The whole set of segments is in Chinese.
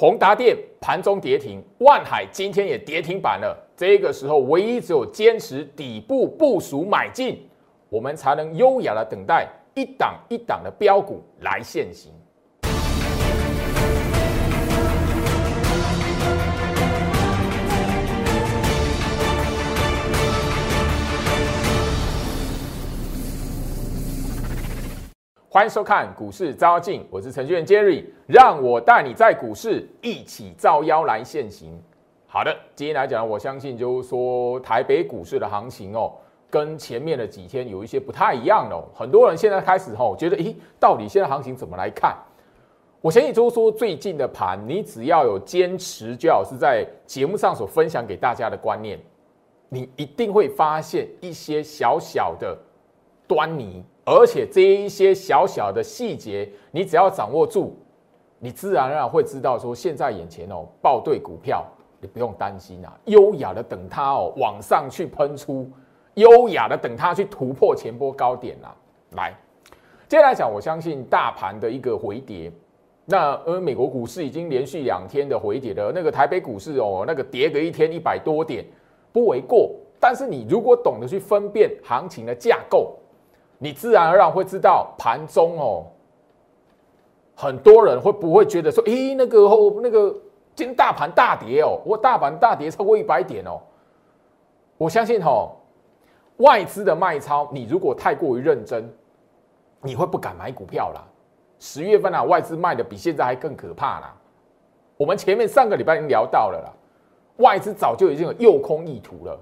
宏达电盘中跌停，万海今天也跌停板了。这个时候，唯一只有坚持底部部署买进，我们才能优雅的等待一档一档的标股来现行。欢迎收看股市招妖，我是程序员 Jerry，让我带你在股市一起招妖来现行。好的，今天来讲，我相信就是说台北股市的行情哦，跟前面的几天有一些不太一样哦。很多人现在开始吼，觉得咦，到底现在行情怎么来看？我相信就是说最近的盘，你只要有坚持，就好是在节目上所分享给大家的观念，你一定会发现一些小小的端倪。而且这一些小小的细节，你只要掌握住，你自然而然会知道说，现在眼前哦，报对股票，你不用担心啊，优雅的等它哦往上去喷出，优雅的等它去突破前波高点啦。来，接下来讲，我相信大盘的一个回跌，那呃美国股市已经连续两天的回跌了，那个台北股市哦，那个跌个一天一百多点不为过，但是你如果懂得去分辨行情的架构。你自然而然会知道盘中哦，很多人会不会觉得说，咦，那个那个今天大盘大跌哦，我大盘大跌超过一百点哦。我相信哦，外资的卖超，你如果太过于认真，你会不敢买股票啦。十月份啊，外资卖的比现在还更可怕啦。我们前面上个礼拜已经聊到了啦，外资早就已经有诱空意图了。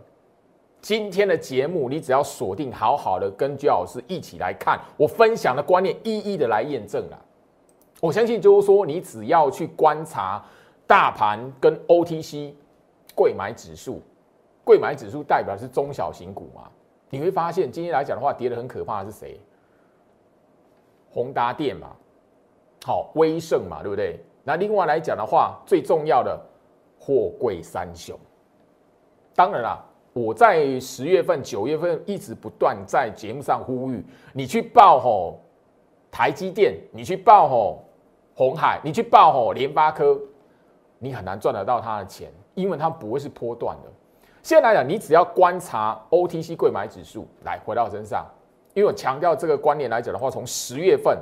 今天的节目，你只要锁定好好的，跟焦老师一起来看我分享的观念，一一的来验证了。我相信就是说，你只要去观察大盘跟 OTC 贵买指数，贵买指数代表是中小型股嘛，你会发现今天来讲的话，跌的很可怕的是谁？宏达电嘛，好，威盛嘛，对不对？那另外来讲的话，最重要的货柜三雄，当然啦。我在十月份、九月份一直不断在节目上呼吁你去报吼台积电，你去报吼红海，你去报吼联发科，你很难赚得到他的钱，因为它不会是波段的。现在来讲，你只要观察 OTC 贵买指数，来回到身上，因为我强调这个观念来讲的话，从十月份、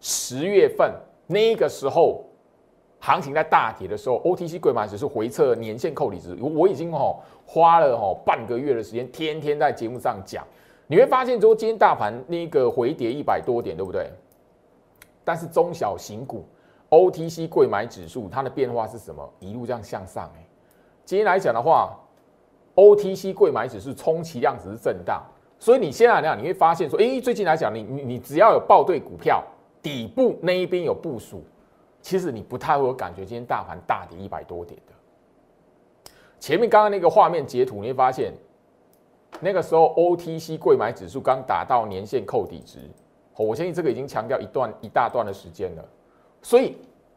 十月份那个时候。行情在大跌的时候，OTC 贵买指数回测年线扣底值，我已经吼花了吼半个月的时间，天天在节目上讲。你会发现，说今天大盘那个回跌一百多点，对不对？但是中小型股 OTC 贵买指数它的变化是什么？一路这样向上哎。今天来讲的话，OTC 贵买指数充其量只是震荡，所以你现在讲你会发现说，哎，最近来讲，你你你只要有报对股票，底部那一边有部署。其实你不太会有感觉，今天大盘大跌一百多点的。前面刚刚那个画面截图，你会发现，那个时候 OTC 贵买指数刚达到年线扣底值，我相信这个已经强调一段一大段的时间了。所以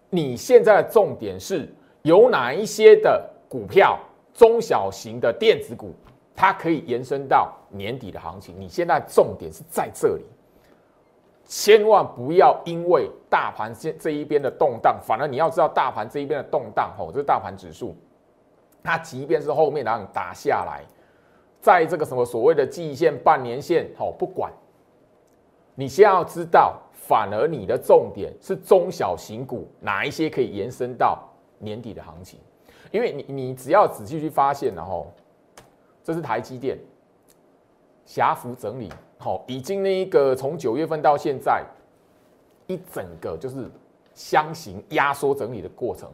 你现在的重点是有哪一些的股票，中小型的电子股，它可以延伸到年底的行情。你现在重点是在这里。千万不要因为大盘现这一边的动荡，反而你要知道大盘这一边的动荡，吼，这是大盘指数，它即便是后面让你打下来，在这个什么所谓的季线、半年线，哦，不管，你先要知道，反而你的重点是中小型股哪一些可以延伸到年底的行情，因为你你只要仔细去发现，然后这是台积电狭幅整理。好，已经那一个从九月份到现在，一整个就是箱型压缩整理的过程，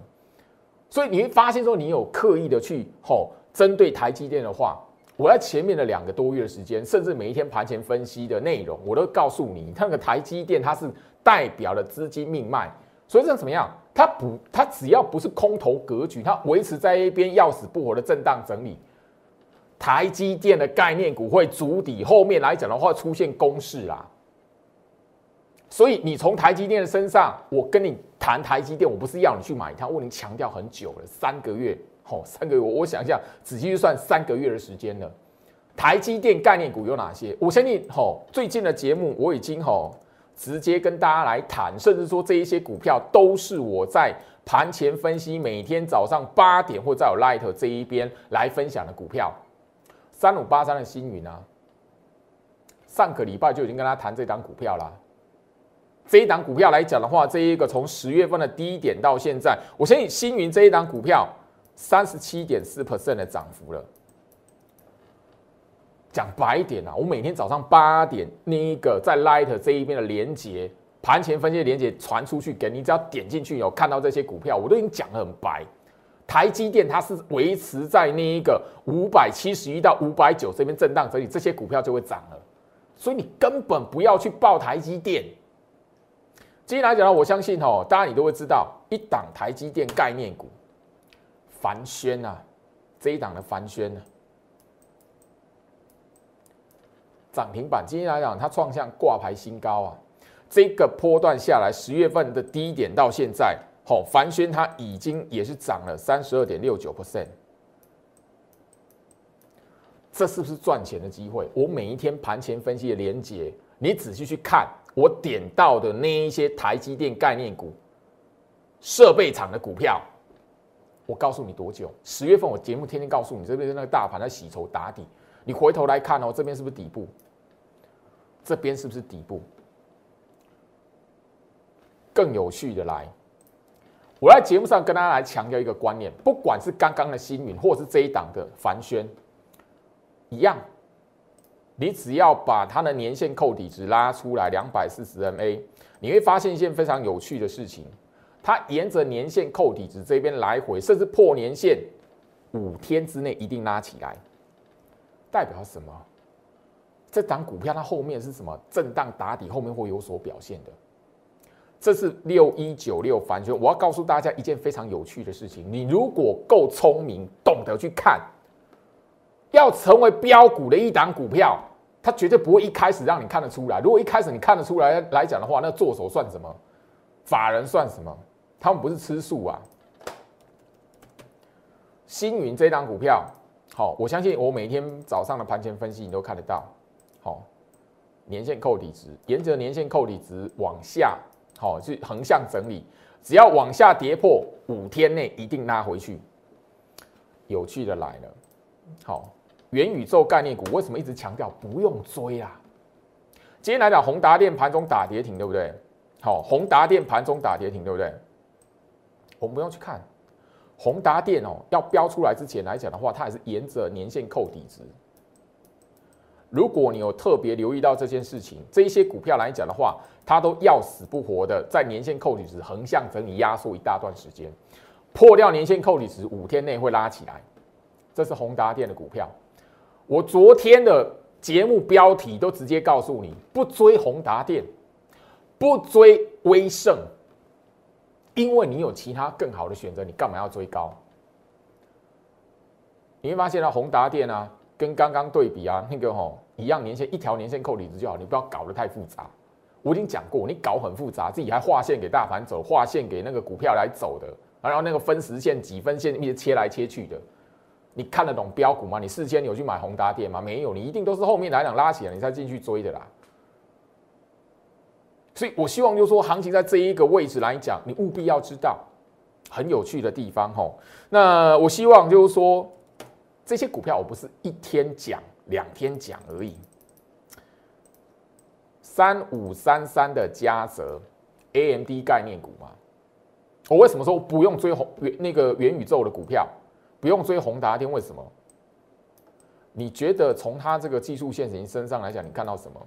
所以你会发现说，你有刻意的去吼针对台积电的话，我在前面的两个多月的时间，甚至每一天盘前分析的内容，我都告诉你，那个台积电它是代表了资金命脉，所以这样怎么样？它不，它只要不是空头格局，它维持在一边要死不活的震荡整理。台积电的概念股会筑底，后面来讲的话出现公式啦。所以你从台积电的身上，我跟你谈台积电，我不是要你去买它，我已经强调很久了，三个月，吼，三个月，我我想一下，仔细算三个月的时间了。台积电概念股有哪些？我相信，吼，最近的节目我已经吼直接跟大家来谈，甚至说这一些股票都是我在盘前分析，每天早上八点或在我 Light 这一边来分享的股票，三五八三的星云啊，上个礼拜就已经跟他谈这档股票啦。这一档股票来讲的话，这一个从十月份的低点到现在，我相信星云这一档股票三十七点四 percent 的涨幅了。讲白一点啊，我每天早上八点那一个在 Light 这一边的连接盘前分析的连接传出去给你，只要点进去有看到这些股票，我都已经讲得很白。台积电它是维持在那一个五百七十一到五百九这边震荡整理，这些股票就会涨了。所以你根本不要去报台积电。今天来讲呢，我相信哦，大家你都会知道一档台积电概念股，凡轩啊，这一档的凡轩呢。涨停板，今天来讲，它创下挂牌新高啊！这个波段下来，十月份的低点到现在，好，凡轩它已经也是涨了三十二点六九 percent，这是不是赚钱的机会？我每一天盘前分析的连接，你仔细去看，我点到的那一些台积电概念股、设备厂的股票，我告诉你多久？十月份我节目天天告诉你，这边是那个大盘在洗筹打底，你回头来看哦，这边是不是底部？这边是不是底部？更有趣的来，我在节目上跟大家来强调一个观念：不管是刚刚的新云，或者是这一档的凡轩，一样，你只要把它的年线扣底值拉出来两百四十 MA，你会发现一件非常有趣的事情：它沿着年线扣底值这边来回，甚至破年线，五天之内一定拉起来，代表什么？这档股票它后面是什么震荡打底，后面会有所表现的。这是六一九六反圈。我要告诉大家一件非常有趣的事情：你如果够聪明，懂得去看，要成为标股的一档股票，它绝对不会一开始让你看得出来。如果一开始你看得出来来讲的话，那做手算什么？法人算什么？他们不是吃素啊。星云这档股票，好，我相信我每天早上的盘前分析你都看得到。好，年线扣底值，沿着年线扣底值往下，好，去横向整理，只要往下跌破五天内一定拉回去。有趣的来了，好，元宇宙概念股为什么一直强调不用追啊？今天来讲，宏达电盘中打跌停，对不对？好，宏达电盘中打跌停，对不对？我们不用去看宏达电哦，要标出来之前来讲的话，它还是沿着年线扣底值。如果你有特别留意到这件事情，这一些股票来讲的话，它都要死不活的在年线扣底值横向整理压缩一大段时间，破掉年线扣底值五天内会拉起来。这是宏达电的股票，我昨天的节目标题都直接告诉你，不追宏达电，不追威盛，因为你有其他更好的选择，你干嘛要追高？你会发现呢，宏达电啊。跟刚刚对比啊，那个吼一样年限一条年限扣底值就好，你不要搞得太复杂。我已经讲过，你搞很复杂，自己还划线给大盘走，划线给那个股票来走的，然后那个分时线、几分线一直切来切去的，你看得懂标股吗？你事先有去买宏达电吗？没有，你一定都是后面来两拉起来你才进去追的啦。所以我希望就是说，行情在这一个位置来讲，你务必要知道很有趣的地方吼。那我希望就是说。这些股票我不是一天讲两天讲而已。三五三三的嘉泽，AMD 概念股嘛。我为什么说不用追红元那个元宇宙的股票，不用追宏达电？为什么？你觉得从它这个技术线型身上来讲，你看到什么？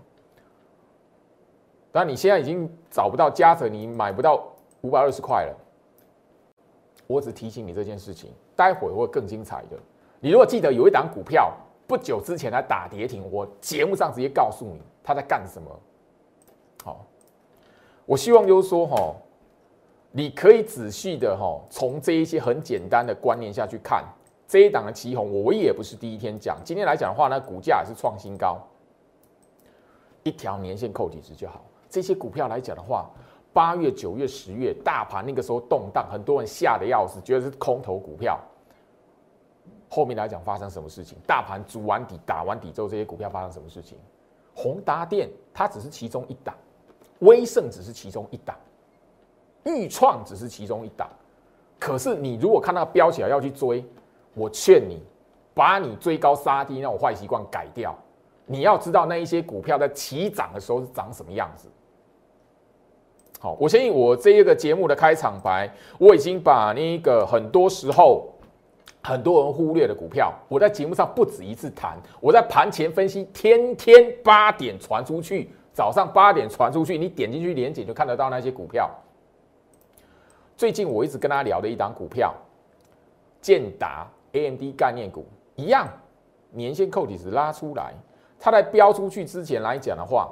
但你现在已经找不到嘉泽，你买不到五百二十块了。我只提醒你这件事情，待会会更精彩的。你如果记得有一档股票不久之前来打跌停，我节目上直接告诉你他在干什么。好，我希望就是说哈，你可以仔细的哈，从这一些很简单的观念下去看这一档的旗红，我也不是第一天讲，今天来讲的话呢，股价也是创新高，一条年线扣底值就好。这些股票来讲的话，八月、九月、十月大盘那个时候动荡，很多人吓得要死，觉得是空头股票。后面来讲发生什么事情？大盘筑完底、打完底之后，这些股票发生什么事情？宏达电它只是其中一档，威盛只是其中一档，裕创只是其中一档。可是你如果看到标起来要去追，我劝你把你追高杀低那种坏习惯改掉。你要知道那一些股票在起涨的时候是长什么样子。好，我相信我这一个节目的开场白，我已经把那个很多时候很多人忽略的股票，我在节目上不止一次谈。我在盘前分析，天天八点传出去，早上八点传出去，你点进去连接就看得到那些股票。最近我一直跟他聊的一档股票，建达 AMD 概念股一样，年线扣底值拉出来，它在标出去之前来讲的话，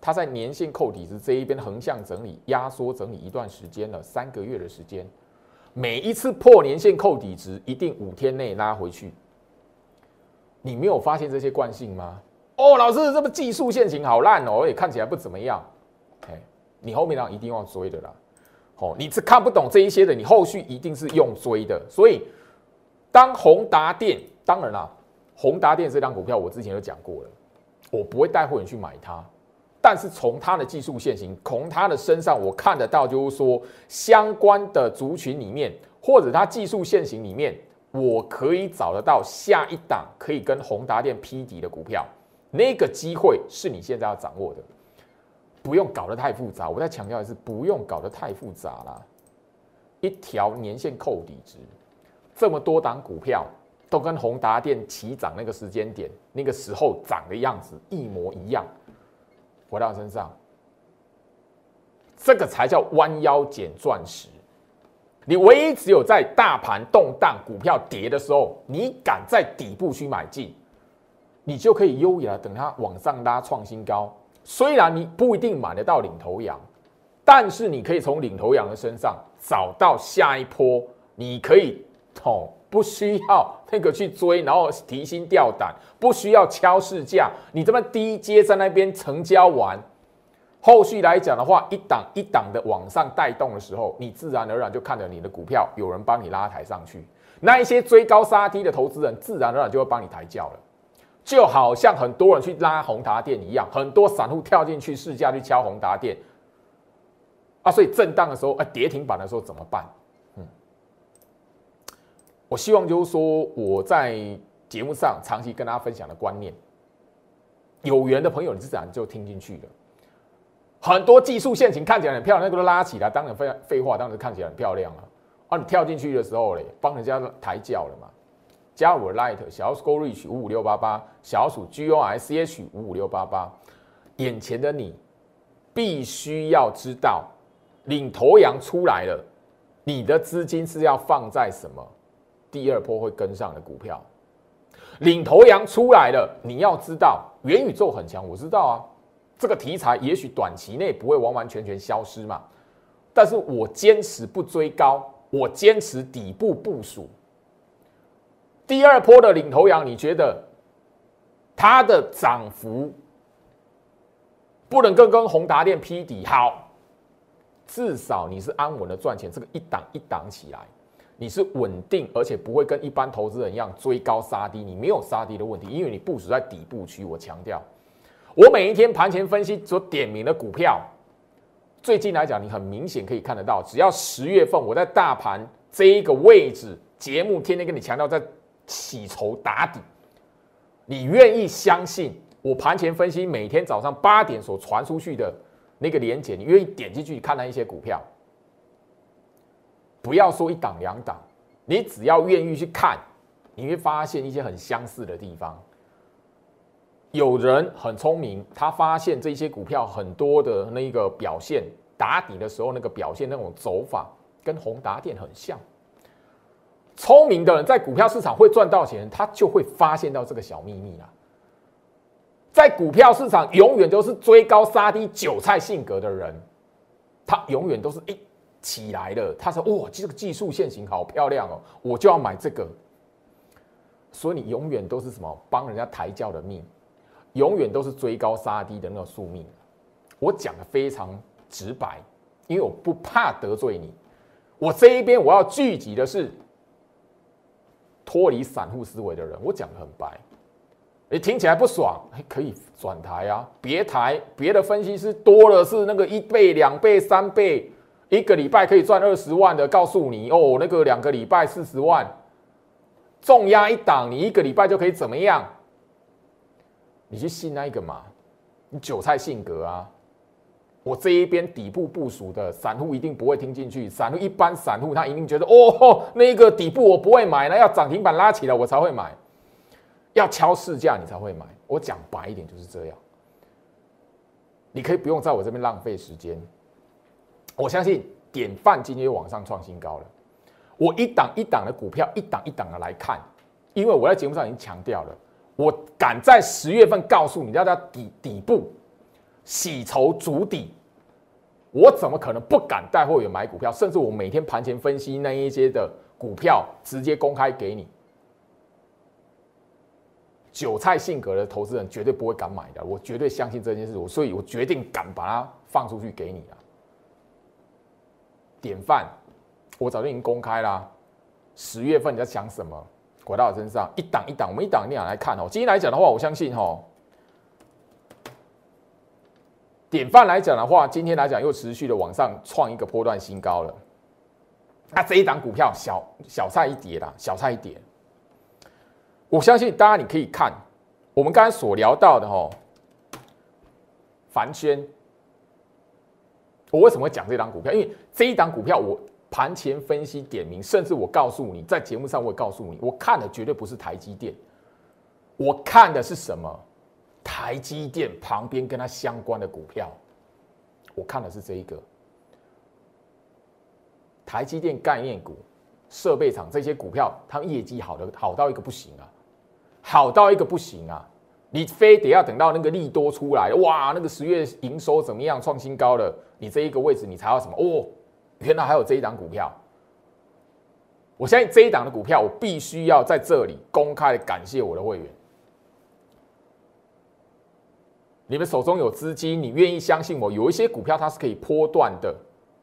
它在年线扣底值这一边横向整理、压缩整理一段时间了，三个月的时间，每一次破年线扣底值，一定五天内拉回去。你没有发现这些惯性吗？哦，老师，这个技术线型好烂哦，也看起来不怎么样。哎，你后面呢一定要追的啦。哦，你是看不懂这一些的，你后续一定是用追的。所以，当宏达电，当然啦，宏达电这张股票我之前有讲过了，我不会带会员去买它。但是从它的技术线型，从它的身上，我看得到，就是说相关的族群里面，或者它技术线型里面，我可以找得到下一档可以跟宏达电匹敌的股票，那个机会是你现在要掌握的。不用搞得太复杂，我再强调的是，不用搞得太复杂了。一条年线扣底值，这么多档股票都跟宏达电起涨那个时间点、那个时候涨的样子一模一样，回到身上，这个才叫弯腰捡钻石。你唯一只有在大盘动荡、股票跌的时候，你敢在底部去买进，你就可以优雅等它往上拉创新高。虽然你不一定买得到领头羊，但是你可以从领头羊的身上找到下一波，你可以哦，不需要那个去追，然后提心吊胆，不需要敲市价，你这么低阶在那边成交完，后续来讲的话，一档一档的往上带动的时候，你自然而然就看着你的股票有人帮你拉抬上去，那一些追高杀低的投资人，自然而然就会帮你抬轿了。就好像很多人去拉宏达电一样，很多散户跳进去试驾去敲宏达电啊，所以震荡的时候，啊跌停板的时候怎么办？嗯，我希望就是说我在节目上长期跟大家分享的观念，有缘的朋友你自然就听进去了。很多技术线型看起来很漂亮，那个都拉起来，当然废废话，当然看起来很漂亮啊。啊，你跳进去的时候嘞，帮人家抬轿了嘛。加我 Light 小鼠 Go Reach 五五六八八，小鼠 G O S H 五五六八八。眼前的你必须要知道，领头羊出来了，你的资金是要放在什么？第二波会跟上的股票。领头羊出来了，你要知道元宇宙很强，我知道啊。这个题材也许短期内不会完完全全消失嘛，但是我坚持不追高，我坚持底部部署。第二波的领头羊，你觉得它的涨幅不能够跟宏达电匹敌？好，至少你是安稳的赚钱。这个一档一档起来，你是稳定，而且不会跟一般投资人一样追高杀低。你没有杀低的问题，因为你部署在底部区。我强调，我每一天盘前分析所点名的股票，最近来讲，你很明显可以看得到，只要十月份我在大盘这一个位置，节目天天跟你强调在。起筹打底，你愿意相信我盘前分析每天早上八点所传出去的那个连接？你愿意点进去看那一些股票？不要说一档两档，你只要愿意去看，你会发现一些很相似的地方。有人很聪明，他发现这些股票很多的那个表现打底的时候，那个表现那种走法跟宏达电很像。聪明的人在股票市场会赚到钱，他就会发现到这个小秘密啊。在股票市场，永远都是追高杀低、韭菜性格的人，他永远都是一起来了。他说：“哇，这个技术线型好漂亮哦，我就要买这个。”所以你永远都是什么帮人家抬轿的命，永远都是追高杀低的那个宿命。我讲的非常直白，因为我不怕得罪你。我这一边我要聚集的是。脱离散户思维的人，我讲的很白，你听起来不爽，可以转台啊，别台别的分析师多了是那个一倍、两倍、三倍，一个礼拜可以赚二十万的，告诉你哦，那个两个礼拜四十万，重压一档，你一个礼拜就可以怎么样？你去信那一个嘛？你韭菜性格啊！我这一边底部部署的散户一定不会听进去，散户一般散户他一定觉得哦，那个底部我不会买，那要涨停板拉起来我才会买，要敲市价你才会买。我讲白一点就是这样，你可以不用在我这边浪费时间。我相信典范今天又往上创新高了。我一档一档的股票，一档一档的来看，因为我在节目上已经强调了，我敢在十月份告诉你，要在底底部洗筹足底，我怎么可能不敢带货员买股票？甚至我每天盘前分析那一些的股票，直接公开给你。韭菜性格的投资人绝对不会敢买的，我绝对相信这件事，我所以我决定敢把它放出去给你了。典范，我早就已经公开啦。十月份你在想什么？回到我身上，一档一档，我们一档一档来看哦。今天来讲的话，我相信哈，典范来讲的话，今天来讲又持续的往上创一个波段新高了。那这一档股票小小菜一碟啦，小菜一碟。我相信大家你可以看我们刚才所聊到的哈，凡轩。我为什么会讲这档股票？因为这一档股票，我盘前分析点名，甚至我告诉你，在节目上我会告诉你，我看的绝对不是台积电，我看的是什么？台积电旁边跟它相关的股票，我看的是这一个台积电概念股、设备厂这些股票，它业绩好的好到一个不行啊，好到一个不行啊！你非得要等到那个利多出来，哇，那个十月营收怎么样创新高了？你这一个位置，你才要什么？哦，原来还有这一档股票。我相信这一档的股票，我必须要在这里公开的感谢我的会员。你们手中有资金，你愿意相信我？有一些股票它是可以波段的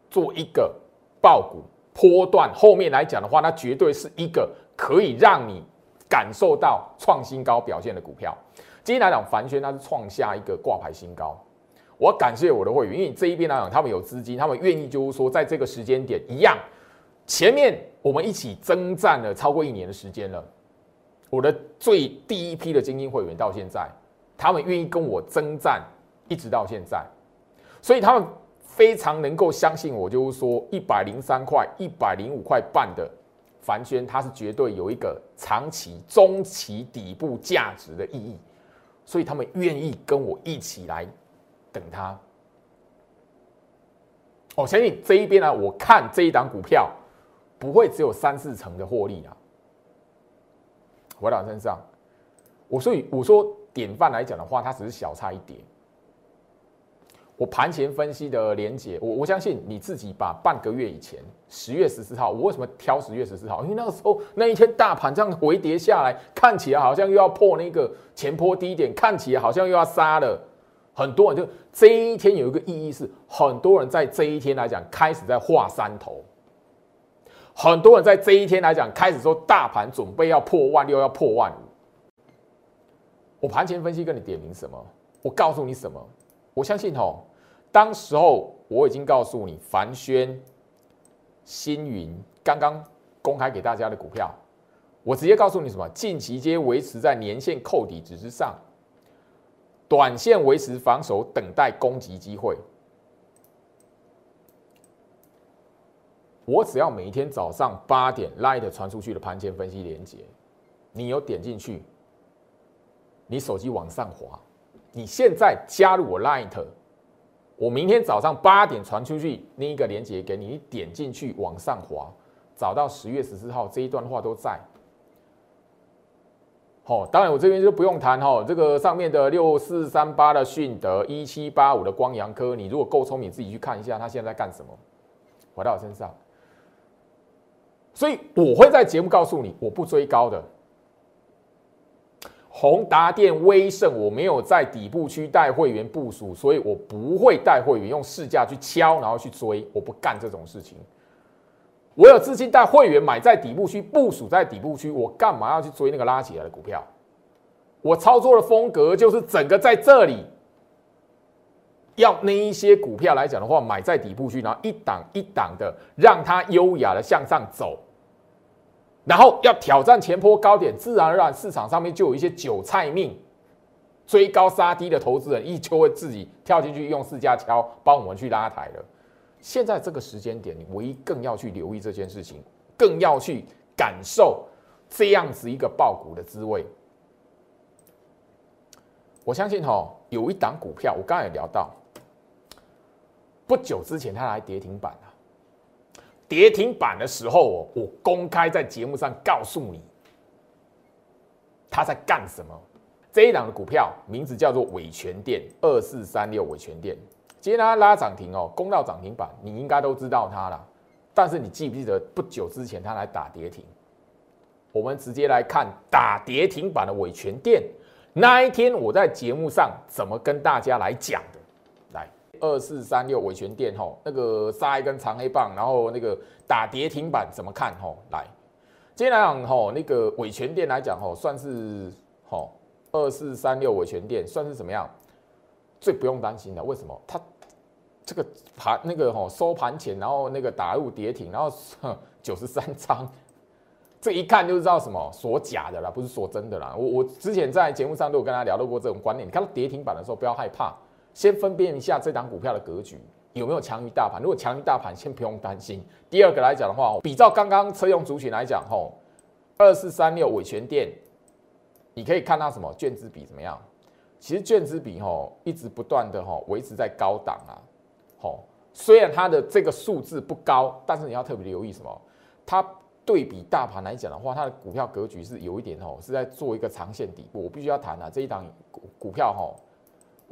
做一个爆股波段，后面来讲的话，那绝对是一个可以让你感受到创新高表现的股票。今天来讲，凡轩它是创下一个挂牌新高。我感谢我的会员，因为这一边来讲，他们有资金，他们愿意就是说，在这个时间点一样，前面我们一起征战了超过一年的时间了。我的最第一批的精英会员到现在，他们愿意跟我征战，一直到现在，所以他们非常能够相信我，就是说一百零三块、一百零五块半的凡轩，它是绝对有一个长期、中期底部价值的意义。所以他们愿意跟我一起来等它。我相信这一边呢，我看这一档股票不会只有三四成的获利啊。回到身上，我所以我说典范来讲的话，它只是小差一点。我盘前分析的连结，我我相信你自己把半个月以前十月十四号，我为什么挑十月十四号？因为那个时候那一天大盘这样回跌下来，看起来好像又要破那个前坡低点，看起来好像又要杀了。很多人就这一天有一个意义是，很多人在这一天来讲开始在画山头，很多人在这一天来讲开始说大盘准备要破万六，要破万五。我盘前分析跟你点名什么？我告诉你什么？我相信哦，当时候我已经告诉你，凡轩、星云刚刚公开给大家的股票，我直接告诉你什么？近期皆维持在年线扣底值之上，短线维持防守，等待攻击机会。我只要每一天早上八点 light 传出去的盘前分析连接，你有点进去，你手机往上滑。你现在加入我 Light，我明天早上八点传出去那一个链接给你，你点进去往上滑，找到十月十四号这一段话都在。好，当然我这边就不用谈哈，这个上面的六四三八的迅德，一七八五的光阳科，你如果够聪明，自己去看一下他现在在干什么，回到我身上。所以我会在节目告诉你，我不追高的。宏达电、威盛，我没有在底部区带会员部署，所以我不会带会员用市价去敲，然后去追，我不干这种事情。我有资金带会员买在底部区部署在底部区，我干嘛要去追那个拉起来的股票？我操作的风格就是整个在这里要那一些股票来讲的话，买在底部区，然后一档一档的让它优雅的向上走，然后要挑战前坡高点，自然而然市场上面就有一些韭菜命追高杀低的投资人，一就会自己跳进去用四架敲帮我们去拉抬了。现在这个时间点，你唯一更要去留意这件事情，更要去感受这样子一个爆股的滋味。我相信哈，有一档股票，我刚才也聊到，不久之前它来跌停板了。跌停板的时候，我公开在节目上告诉你，他在干什么。这一档的股票名字叫做伟全店二四三六伟全店。今天它拉涨停哦，攻到涨停板，你应该都知道它了。但是你记不记得不久之前它来打跌停？我们直接来看打跌停板的伟全店那一天，我在节目上怎么跟大家来讲？二四三六伟全店吼，那个杀一根长黑棒，然后那个打跌停板怎么看？吼，来，今天来讲吼，那个伟全店来讲吼，算是吼二四三六伟全店算是怎么样？最不用担心的，为什么？它这个盘那个吼收盘前，然后那个打入跌停，然后九十三张，这一看就知道什么锁假的啦，不是锁真的啦。我我之前在节目上都有跟大家聊到过这种观念。你看到跌停板的时候，不要害怕，先分辨一下这档股票的格局有没有强于大盘。如果强于大盘，先不用担心。第二个来讲的话，比照刚刚车用族群来讲，吼二四三六伟全店，你可以看到什么券资比怎么样？其实券资比吼一直不断的吼维持在高档啊。吼，虽然它的这个数字不高，但是你要特别留意什么？它对比大盘来讲的话，它的股票格局是有一点吼，是在做一个长线底部。我必须要谈啊，这一档股股票吼，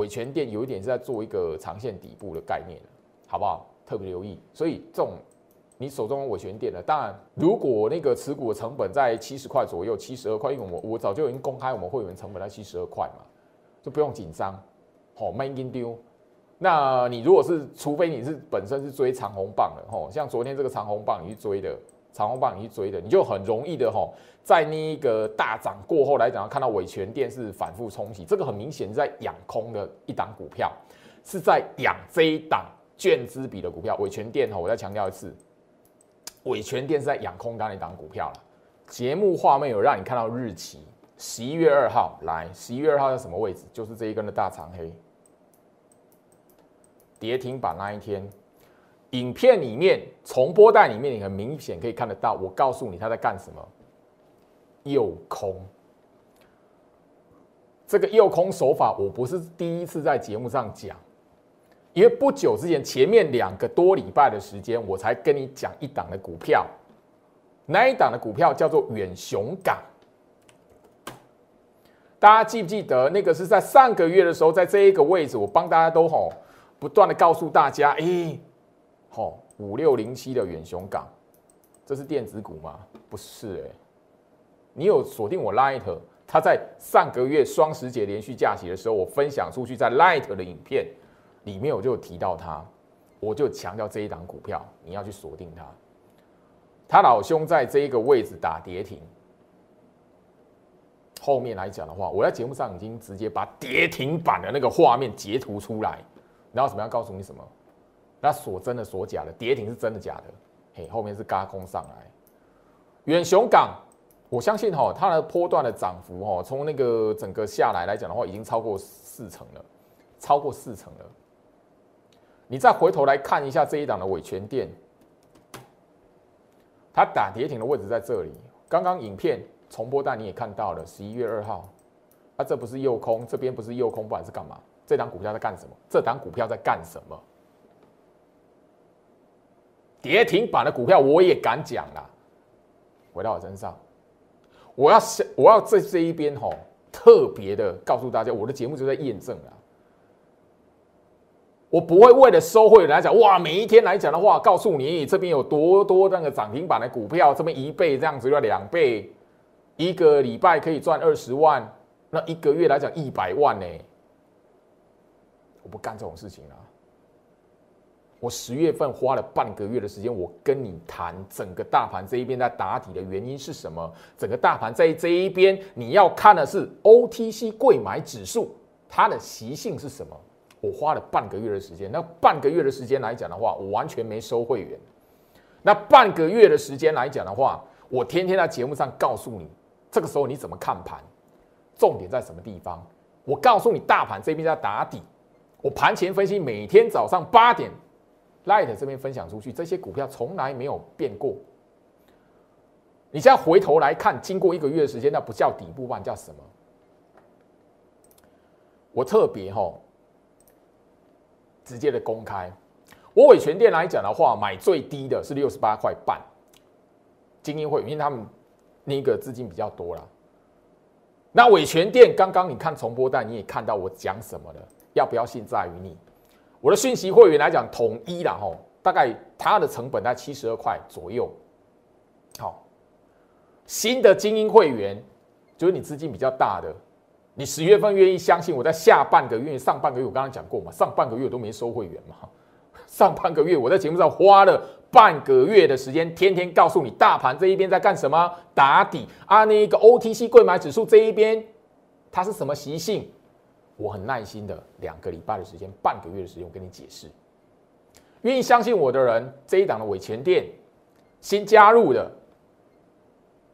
伟全店有一点是在做一个长线底部的概念，好不好？特别留意。所以这种你手中伟全店的，当然如果那个持股的成本在七十块左右，七十二块，因为我我早就已经公开我们会员成本在七十二块嘛，就不用紧张。好，卖金丢。那你如果是，除非你是本身是追长红棒的吼，像昨天这个长红棒你去追的，长红棒你去追的，你就很容易的吼，在那一个大涨过后来讲，看到伟权电是反复冲洗，这个很明显在养空的一档股票，是在养这一档券资比的股票。伟权电吼，我再强调一次，伟权电是在养空单一档股票了。节目画面有让你看到日期，十一月二号来，十一月二号在什么位置？就是这一根的大长黑。跌停板那一天，影片里面重播带里面，你很明显可以看得到。我告诉你他在干什么，诱空。这个诱空手法，我不是第一次在节目上讲，因为不久之前，前面两个多礼拜的时间，我才跟你讲一档的股票，那一档的股票叫做远雄港。大家记不记得那个是在上个月的时候，在这一个位置，我帮大家都吼。不断的告诉大家，哎，好，五六零七的远雄港，这是电子股吗？不是，哎，你有锁定我 Light，他在上个月双十节连续假期的时候，我分享出去在 Light 的影片里面，我就有提到他，我就强调这一档股票你要去锁定它。他老兄在这一个位置打跌停，后面来讲的话，我在节目上已经直接把跌停板的那个画面截图出来。然后怎么样告诉你什么？那锁真的锁假的，跌停是真的假的？嘿，后面是嘎空上来。远雄港，我相信哈，它的波段的涨幅哈，从那个整个下来来讲的话，已经超过四成了，超过四成了。你再回头来看一下这一档的伟全店，它打跌停的位置在这里。刚刚影片重播带你也看到了，十一月二号，啊，这不是诱空，这边不是诱空，不管是干嘛？这档股票在干什么？这档股票在干什么？跌停板的股票我也敢讲啦。回到我身上，我要我要在这一边吼，特别的告诉大家，我的节目就在验证啊。我不会为了收会来讲，哇，每一天来讲的话，告诉你这边有多多那个涨停板的股票，这边一倍这样子要两倍，一个礼拜可以赚二十万，那一个月来讲一百万呢？我不干这种事情了。我十月份花了半个月的时间，我跟你谈整个大盘这一边在打底的原因是什么？整个大盘在这一边，你要看的是 OTC 贵买指数，它的习性是什么？我花了半个月的时间，那半个月的时间来讲的话，我完全没收会员。那半个月的时间来讲的话，我天天在节目上告诉你，这个时候你怎么看盘，重点在什么地方？我告诉你，大盘这边在打底。我盘前分析，每天早上八点，Light 这边分享出去，这些股票从来没有变过。你现在回头来看，经过一个月的时间，那不叫底部盘，叫什么？我特别哈，直接的公开，我伟全店来讲的话，买最低的是六十八块半，精英会，因为他们那个资金比较多了。那伟全店刚刚你看重播带，你也看到我讲什么了？要不要信在于你？我的讯息会员来讲，统一了吼，大概它的成本在七十二块左右。好，新的精英会员就是你资金比较大的。你十月份愿意相信我在下半个月、上半个月，我刚刚讲过嘛？上半个月都没收会员嘛？上半个月我在节目上花了半个月的时间，天天告诉你大盘这一边在干什么，打底啊，那个 OTC 贵买指数这一边它是什么习性？我很耐心的两个礼拜的时间，半个月的时间，我跟你解释。愿意相信我的人，这一档的尾钱店新加入的，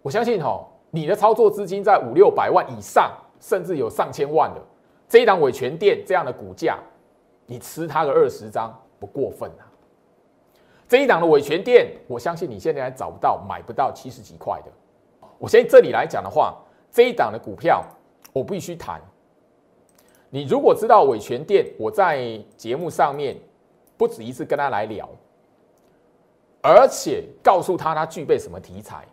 我相信哈，你的操作资金在五六百万以上。甚至有上千万的这一档伟权店这样的股价，你吃它个二十张不过分啊！这一档的伟权店，我相信你现在还找不到买不到七十几块的。我现在这里来讲的话，这一档的股票我必须谈。你如果知道伟权店，我在节目上面不止一次跟他来聊，而且告诉他他具备什么题材，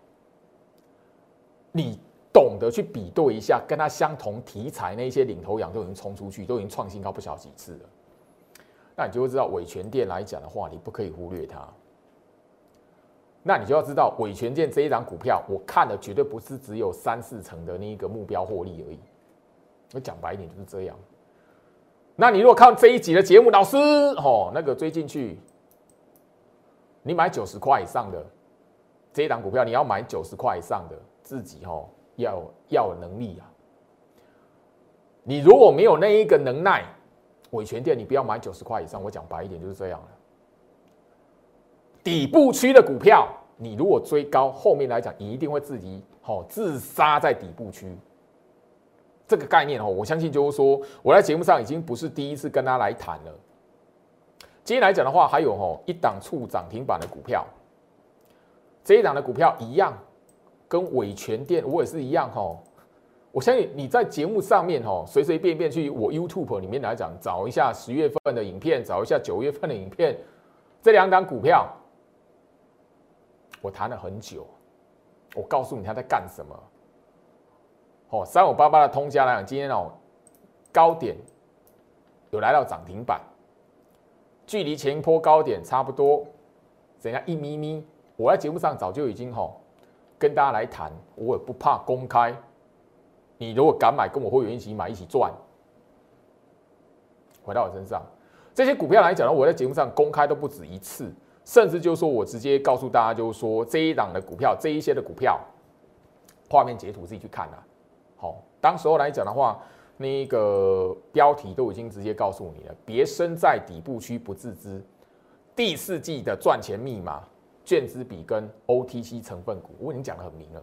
你。懂得去比对一下，跟他相同题材那些领头羊都已经冲出去，都已经创新高不少几次了。那你就会知道伟权店来讲的话，你不可以忽略它。那你就要知道伟权店这一张股票，我看的绝对不是只有三四成的那一个目标获利而已。我讲白一点就是这样。那你如果看这一集的节目，老师哦，那个追进去，你买九十块以上的这一档股票，你要买九十块以上的自己哦。要要有能力啊！你如果没有那一个能耐，伟权店你不要买九十块以上。我讲白一点就是这样了。底部区的股票，你如果追高，后面来讲你一定会自己好自杀在底部区。这个概念哦，我相信就是说，我在节目上已经不是第一次跟他来谈了。今天来讲的话，还有哦一档触涨停板的股票，这一档的股票一样。跟伟权店我也是一样哈，我相信你在节目上面哈，随随便便去我 YouTube 里面来讲，找一下十月份的影片，找一下九月份的影片，这两档股票，我谈了很久，我告诉你他在干什么。哦，三五八八的通家来讲，今天哦高点有来到涨停板，距离前一波高点差不多，怎样一咪咪，我在节目上早就已经哈。跟大家来谈，我也不怕公开。你如果敢买，跟我会员一起买，一起赚。回到我身上，这些股票来讲呢，我在节目上公开都不止一次，甚至就是说我直接告诉大家，就是说这一档的股票，这一些的股票，画面截图自己去看啊。好，当时候来讲的话，那个标题都已经直接告诉你了，别身在底部区不自知。第四季的赚钱密码。卷资比跟 OTC 成分股，我已经讲的很明了。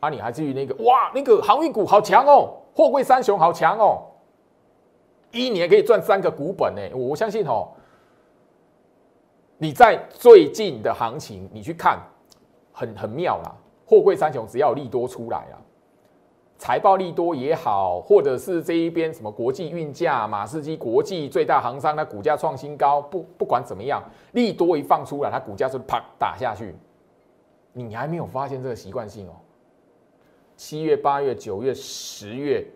啊，你还至于那个哇，那个航运股好强哦，货柜三雄好强哦，一年可以赚三个股本呢。我相信哦，你在最近的行情你去看，很很妙啦。货柜三雄只要利多出来啊。财报利多也好，或者是这一边什么国际运价、马士基国际最大行商，它股价创新高，不不管怎么样，利多一放出来，它股价是啪打下去。你还没有发现这个习惯性哦？七月、八月、九月、十月、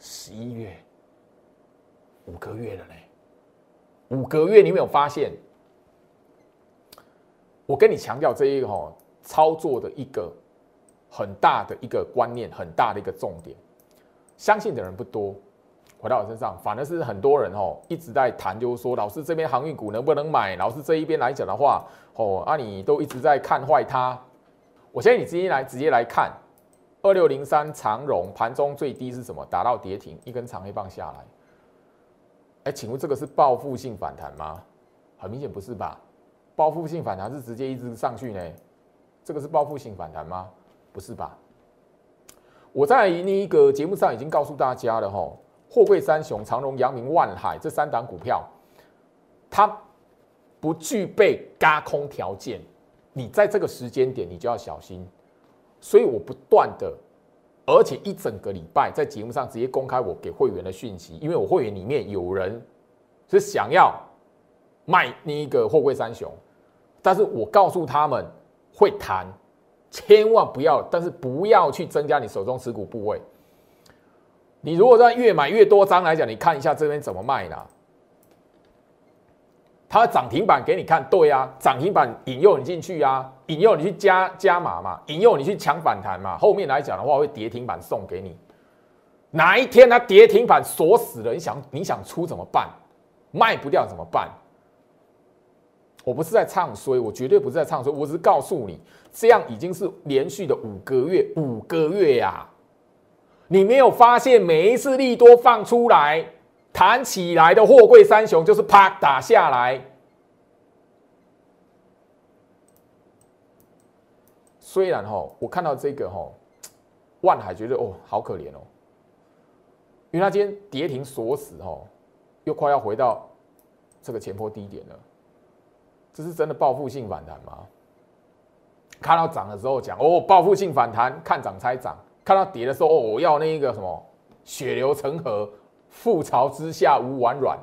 十一月，五个月了嘞，五个月你没有发现？我跟你强调这一个哈操作的一个。很大的一个观念，很大的一个重点，相信的人不多。回到我身上，反而是很多人哦一直在谈，就是说老师这边航运股能不能买？老师这一边来讲的话，哦，啊，你都一直在看坏它。我相信你直接来直接来看，二六零三长荣盘中最低是什么？打到跌停，一根长黑棒下来。哎，请问这个是报复性反弹吗？很明显不是吧？报复性反弹是直接一直上去呢，这个是报复性反弹吗？不是吧？我在那一个节目上已经告诉大家了哈，货柜三雄长荣、阳明、万海这三档股票，它不具备嘎空条件，你在这个时间点你就要小心。所以我不断的，而且一整个礼拜在节目上直接公开我给会员的讯息，因为我会员里面有人是想要卖那一个货柜三雄，但是我告诉他们会谈，千万不要，但是不要去增加你手中持股部位。你如果在越买越多张来讲，你看一下这边怎么卖呢？它涨停板给你看，对啊，涨停板引诱你进去啊，引诱你去加加码嘛，引诱你去抢反弹嘛。后面来讲的话，会跌停板送给你。哪一天它跌停板锁死了，你想你想出怎么办？卖不掉怎么办？我不是在唱衰，我绝对不是在唱衰，我只是告诉你，这样已经是连续的五个月，五个月呀。你没有发现每一次利多放出来？弹起来的货柜三雄就是啪打下来，虽然哈，我看到这个哈，万海觉得哦好可怜哦，因为他今天跌停锁死哦，又快要回到这个前坡低点了，这是真的报复性反弹吗？看到涨的时候讲哦报复性反弹，看涨猜涨；看到跌的时候哦我要那个什么血流成河。覆巢之下无完卵。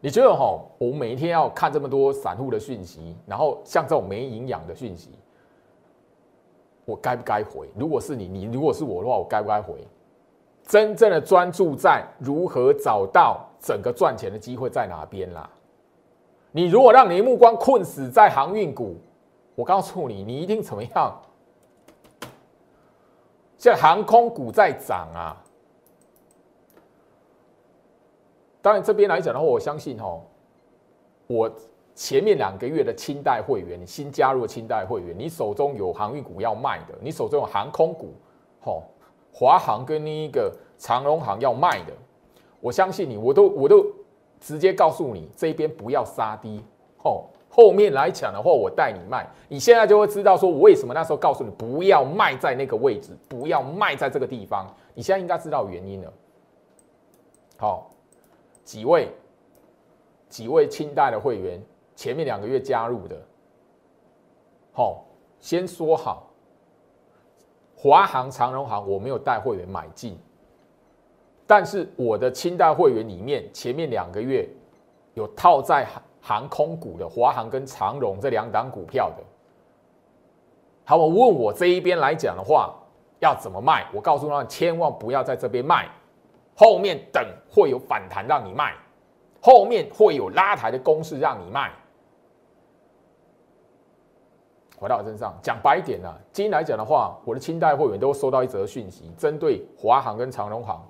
你觉得哈？我每一天要看这么多散户的讯息，然后像这种没营养的讯息，我该不该回？如果是你，你如果是我的话，我该不该回？真正的专注在如何找到整个赚钱的机会在哪边啦？你如果让你的目光困死在航运股，我告诉你，你一定怎么样？现在航空股在涨啊，当然这边来讲的话，我相信哦，我前面两个月的清代会员，新加入的清代会员，你手中有航运股要卖的，你手中有航空股，吼，华航跟那个长荣航要卖的，我相信你，我都我都直接告诉你，这边不要杀低，吼。后面来抢的话，我带你卖，你现在就会知道说，我为什么那时候告诉你不要卖在那个位置，不要卖在这个地方。你现在应该知道原因了。好，几位几位清代的会员，前面两个月加入的，好，先说好，华航、长荣航我没有带会员买进，但是我的清代会员里面，前面两个月有套在。航空股的华航跟长荣这两档股票的，他们问我这一边来讲的话，要怎么卖？我告诉他们，千万不要在这边卖，后面等会有反弹让你卖，后面会有拉抬的公式让你卖。回到我身上，讲白一点呢，今天来讲的话，我的清代会员都收到一则讯息，针对华航跟长荣航，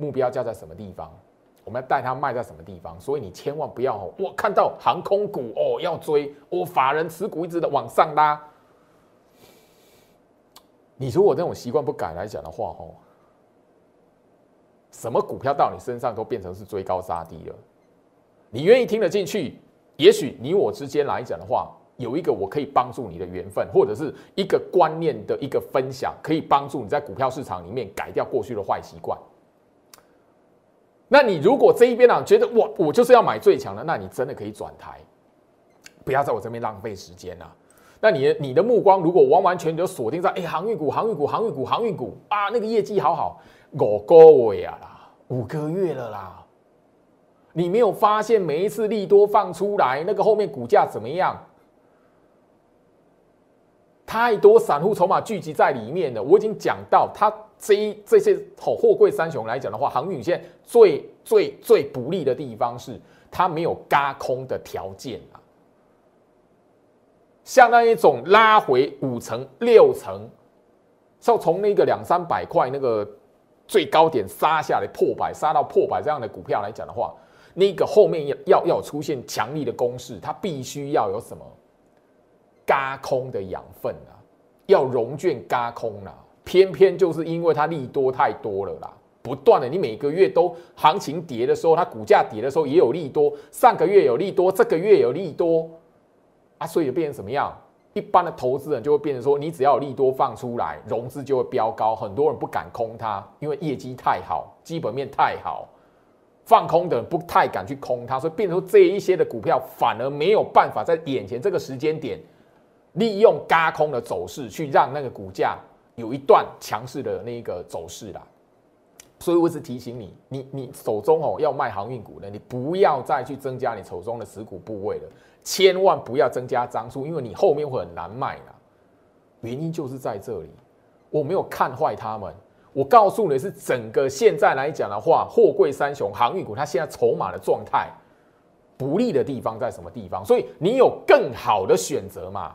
目标价在什么地方？我们要带它卖在什么地方？所以你千万不要哦！我看到航空股哦要追，我法人持股一直的往上拉。你如果这种习惯不改来讲的话哦，什么股票到你身上都变成是追高杀低了。你愿意听得进去？也许你我之间来讲的话，有一个我可以帮助你的缘分，或者是一个观念的一个分享，可以帮助你在股票市场里面改掉过去的坏习惯。那你如果这一边呢，觉得我我就是要买最强的，那你真的可以转台，不要在我这边浪费时间啊。那你你的目光如果完完全全锁定在哎航运股、航运股、航运股、航运股啊，那个业绩好好，五个月啦，五个月了啦，你没有发现每一次利多放出来，那个后面股价怎么样？太多散户筹码聚集在里面了，我已经讲到它。这一这些好货柜三雄来讲的话，航运线最最最不利的地方是它没有嘎空的条件啊。像那一种拉回五成六成，像从那个两三百块那个最高点杀下来破百，杀到破百这样的股票来讲的话，那个后面要要要出现强力的攻势，它必须要有什么嘎空的养分啊。要融券嘎空啊，偏偏就是因为它利多太多了啦，不断的你每个月都行情跌的时候，它股价跌的时候也有利多，上个月有利多，这个月有利多啊，所以就变成什么样？一般的投资人就会变成说，你只要有利多放出来，融资就会飙高，很多人不敢空它，因为业绩太好，基本面太好，放空的人不太敢去空它，所以变成这一些的股票反而没有办法在眼前这个时间点，利用嘎空的走势去让那个股价有一段强势的那个走势啦。所以我是提醒你，你你手中哦要卖航运股的，你不要再去增加你手中的持股部位了。千万不要增加张数，因为你后面会很难卖的。原因就是在这里，我没有看坏他们。我告诉你是整个现在来讲的话，货柜三雄航运股它现在筹码的状态不利的地方在什么地方？所以你有更好的选择嘛？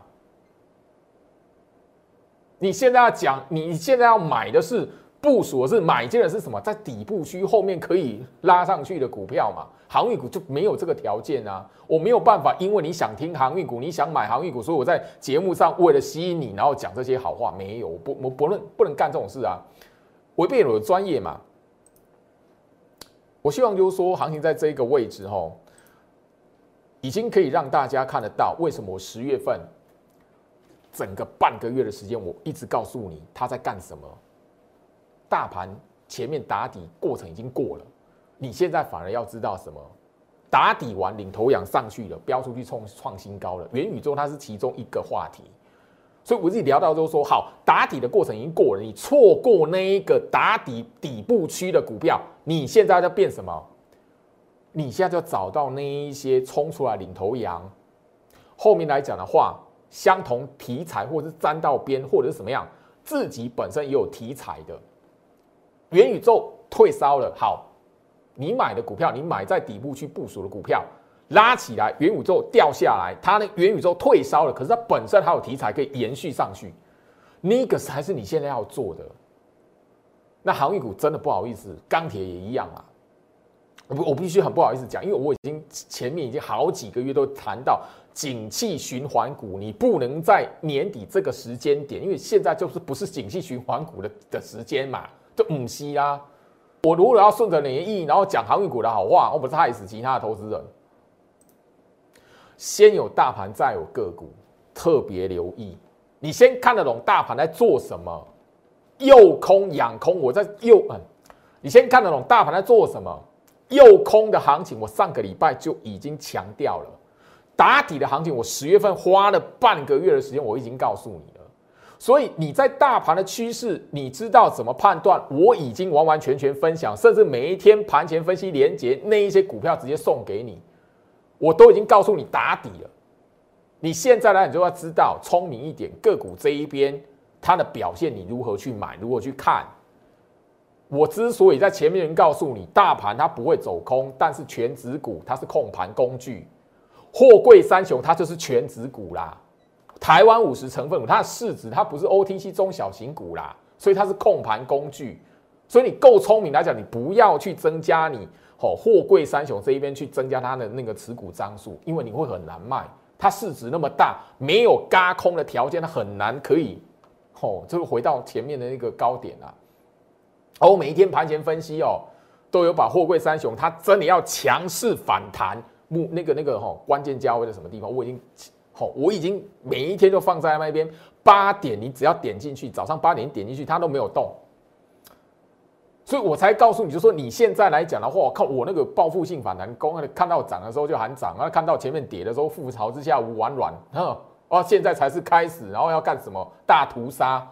你现在要讲，你现在要买的是。部署是买进的是什么？在底部区后面可以拉上去的股票嘛？航运股就没有这个条件啊！我没有办法，因为你想听航运股，你想买航运股，所以我在节目上为了吸引你，然后讲这些好话，没有，我不，我不能不能干这种事啊！违背了我的专业嘛！我希望就是说，行情在这个位置哈，已经可以让大家看得到，为什么我十月份整个半个月的时间，我一直告诉你他在干什么。大盘前面打底过程已经过了，你现在反而要知道什么？打底完领头羊上去了，飙出去创创新高了。元宇宙它是其中一个话题，所以我自己聊到就说，好，打底的过程已经过了，你错过那一个打底底部区的股票，你现在要变什么？你现在就要找到那一些冲出来领头羊，后面来讲的话，相同题材或者是沾到边，或者是什么样，自己本身也有题材的。元宇宙退烧了，好，你买的股票，你买在底部去部署的股票，拉起来，元宇宙掉下来，它那元宇宙退烧了，可是它本身还有题材可以延续上去，那个才是你现在要做的。那航运股真的不好意思，钢铁也一样啊。我我必须很不好意思讲，因为我前面已经好几个月都谈到景气循环股，你不能在年底这个时间点，因为现在就是不是景气循环股的的时间嘛。就唔是啊！我如果要顺着你的意，然后讲航运股的好话，我不是害死其他的投资人。先有大盘，再有个股，特别留意。你先看得懂大盘在做什么，诱空养空，我在诱嗯。你先看得懂大盘在做什么，诱空的行情，我上个礼拜就已经强调了。打底的行情，我十月份花了半个月的时间，我已经告诉你了。所以你在大盘的趋势，你知道怎么判断？我已经完完全全分享，甚至每一天盘前分析连接那一些股票直接送给你，我都已经告诉你打底了。你现在呢，你就要知道聪明一点，个股这一边它的表现你如何去买，如何去看。我之所以在前面告诉你，大盘它不会走空，但是全指股它是控盘工具，货柜三雄它就是全指股啦。台湾五十成分股，它的市值它不是 OTC 中小型股啦，所以它是控盘工具。所以你够聪明来讲，你不要去增加你哦货柜三雄这一边去增加它的那个持股张数，因为你会很难卖。它市值那么大，没有嘎空的条件，它很难可以哦，就回到前面的那个高点啊。而我每一天盘前分析哦，都有把货柜三雄它真的要强势反弹目那个那个哈关键价位在什么地方，我已经。好，我已经每一天都放在那边。八点，你只要点进去，早上八点点进去，它都没有动，所以我才告诉你就说，你现在来讲的话，我靠，我那个报复性反弹，公看到涨的时候就喊涨，然后看到前面跌的时候，覆巢之下无完卵，哼，哦，现在才是开始，然后要干什么大屠杀？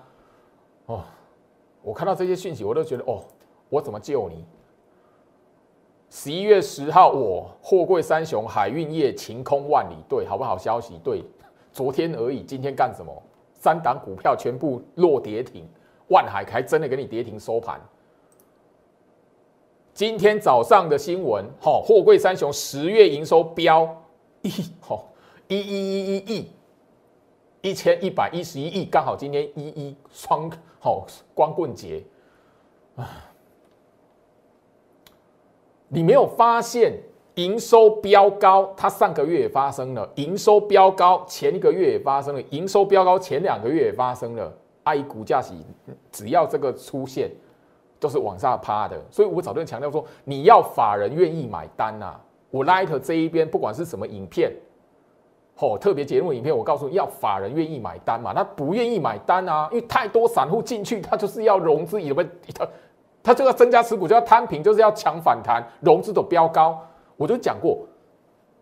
哦，我看到这些讯息，我都觉得，哦，我怎么救你？十一月十号，我货柜三雄海运业晴空万里，对，好不好消息？对，昨天而已，今天干什么？三档股票全部落跌停，万海还真的给你跌停收盘。今天早上的新闻，哈，货柜三雄十月营收标一，哈，一一一一亿，一千一百一十一亿，刚好今天一一双，好光棍节，啊。你没有发现营收飙高，它上个月也发生了；营收飙高，前一个月也发生了；营收飙高，前两个月也发生了。阿姨股价是，只要这个出现，都是往下趴的。所以我早就强调说，你要法人愿意买单呐。我 Light 这一边，不管是什么影片，哦，特别节目影片，我告诉你要法人愿意买单嘛。他不愿意买单啊，因为太多散户进去，他就是要融资，以为他他就要增加持股，就要摊平，就是要抢反弹，融资都飙高。我就讲过，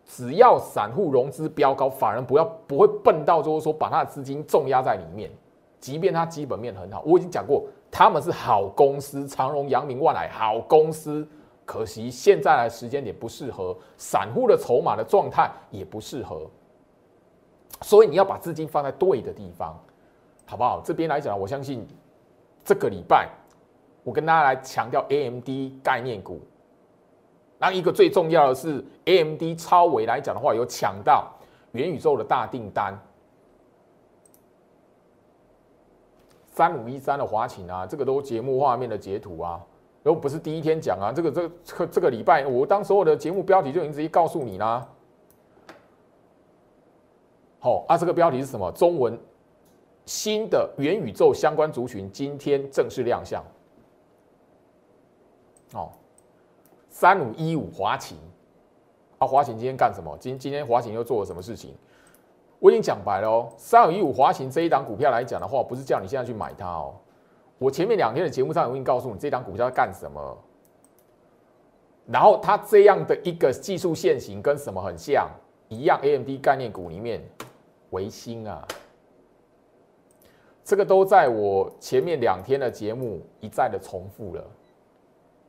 只要散户融资飙高，法人不要不会笨到就是说把他的资金重压在里面，即便他基本面很好，我已经讲过，他们是好公司，长荣、阳明、万海好公司，可惜现在的时间点不适合，散户的筹码的状态也不适合，所以你要把资金放在对的地方，好不好？这边来讲，我相信这个礼拜我跟大家来强调 AMD 概念股。那一个最重要的是，AMD 超维来讲的话，有抢到元宇宙的大订单，三五一三的华擎啊，这个都节目画面的截图啊，又不是第一天讲啊，这个这这这个礼拜，我当所有的节目标题就已经直接告诉你啦。好啊，这个标题是什么？中文新的元宇宙相关族群今天正式亮相，哦。三五一五华勤，啊，华勤今天干什么？今今天华勤又做了什么事情？我已经讲白了哦。三五一五华勤这一档股票来讲的话，不是叫你现在去买它哦。我前面两天的节目上已经告诉你，这档股票在干什么。然后它这样的一个技术线型跟什么很像？一样，A M D 概念股里面，维新啊，这个都在我前面两天的节目一再的重复了。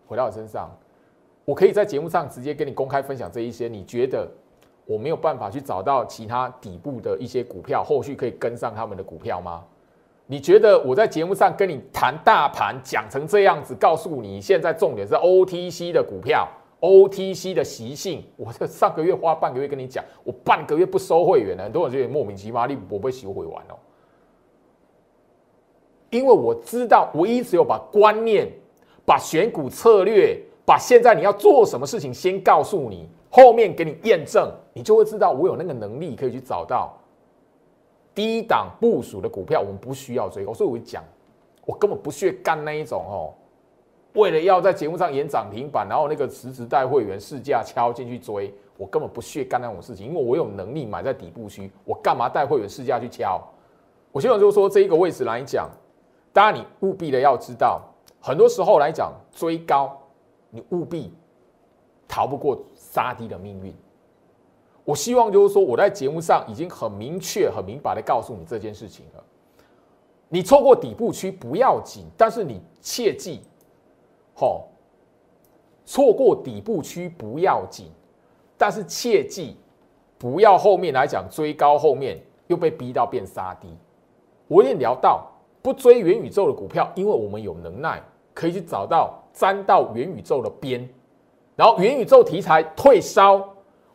回到我身上。我可以在节目上直接跟你公开分享这一些，你觉得我没有办法去找到其他底部的一些股票，后续可以跟上他们的股票吗？你觉得我在节目上跟你谈大盘讲成这样子，告诉你现在重点是 OTC 的股票，OTC 的习性，我这上个月花半个月跟你讲，我半个月不收会员了，很多人觉得莫名其妙，你我不会收会完哦，因为我知道我一直有把观念、把选股策略。把现在你要做什么事情先告诉你，后面给你验证，你就会知道我有那个能力可以去找到低档部署的股票，我们不需要追高。所以我讲，我根本不屑干那一种哦，为了要在节目上演涨停板，然后那个辞职带会员市价敲进去追，我根本不屑干那种事情，因为我有能力买在底部区，我干嘛带会员市价去敲？我希望就是说这一个位置来讲，当然你务必的要知道，很多时候来讲追高。你务必逃不过杀低的命运。我希望就是说，我在节目上已经很明确、很明白的告诉你这件事情了。你错过底部区不要紧，但是你切记，吼，错过底部区不要紧，但是切记不要后面来讲追高，后面又被逼到变杀低。我也聊到不追元宇宙的股票，因为我们有能耐可以去找到。沾到元宇宙的边，然后元宇宙题材退烧，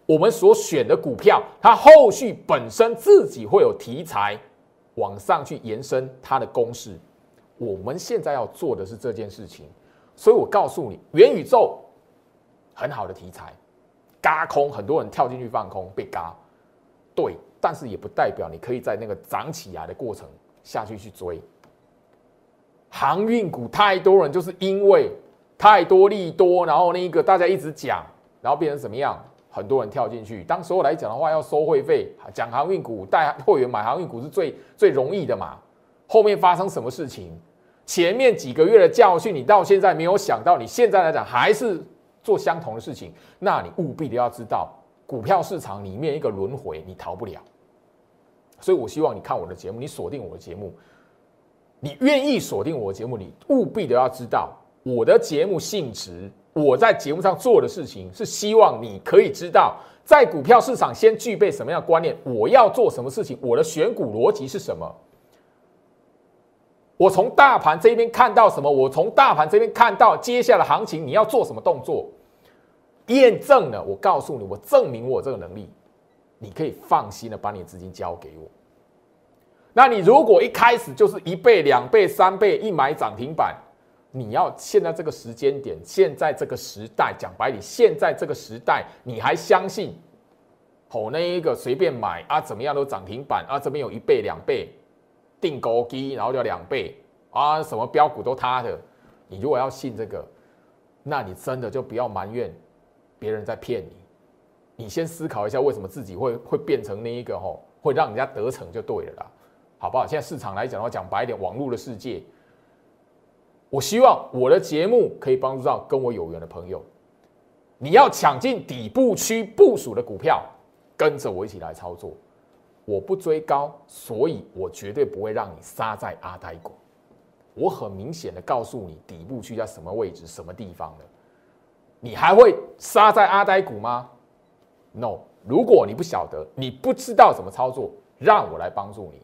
我们所选的股票，它后续本身自己会有题材往上去延伸它的公式。我们现在要做的是这件事情，所以我告诉你，元宇宙很好的题材，嘎空很多人跳进去放空被嘎，对，但是也不代表你可以在那个涨起来的过程下去去追。航运股太多人就是因为。太多利多，然后那一个大家一直讲，然后变成什么样？很多人跳进去。当时候来讲的话，要收会费，讲航运股带会员买航运股是最最容易的嘛。后面发生什么事情？前面几个月的教训，你到现在没有想到，你现在来讲还是做相同的事情，那你务必的要知道，股票市场里面一个轮回，你逃不了。所以我希望你看我的节目，你锁定我的节目，你愿意锁定我的节目，你务必的要知道。我的节目性质，我在节目上做的事情是希望你可以知道，在股票市场先具备什么样的观念，我要做什么事情，我的选股逻辑是什么。我从大盘这边看到什么，我从大盘这边看到接下来行情，你要做什么动作，验证了，我告诉你，我证明我这个能力，你可以放心的把你资金交给我。那你如果一开始就是一倍、两倍、三倍，一买涨停板。你要现在这个时间点，现在这个时代，讲白你，现在这个时代，你还相信吼那一个随便买啊，怎么样都涨停板啊，这边有一倍两倍，定高低，然后就两倍啊，什么标股都他的。你如果要信这个，那你真的就不要埋怨别人在骗你。你先思考一下，为什么自己会会变成那一个吼，会让人家得逞就对了啦，好不好？现在市场来讲的话，讲白一点，网络的世界。我希望我的节目可以帮助到跟我有缘的朋友。你要抢进底部区部署的股票，跟着我一起来操作。我不追高，所以我绝对不会让你杀在阿呆股。我很明显的告诉你，底部区在什么位置、什么地方了。你还会杀在阿呆股吗？No。如果你不晓得，你不知道怎么操作，让我来帮助你。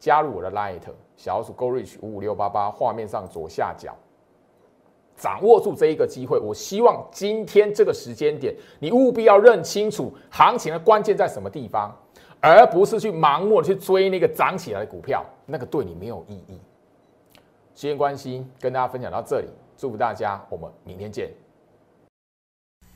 加入我的 Light 小鼠 Go Reach 五五六八八，画面上左下角，掌握住这一个机会。我希望今天这个时间点，你务必要认清楚行情的关键在什么地方，而不是去盲目的去追那个涨起来的股票，那个对你没有意义。时间关系，跟大家分享到这里，祝福大家，我们明天见。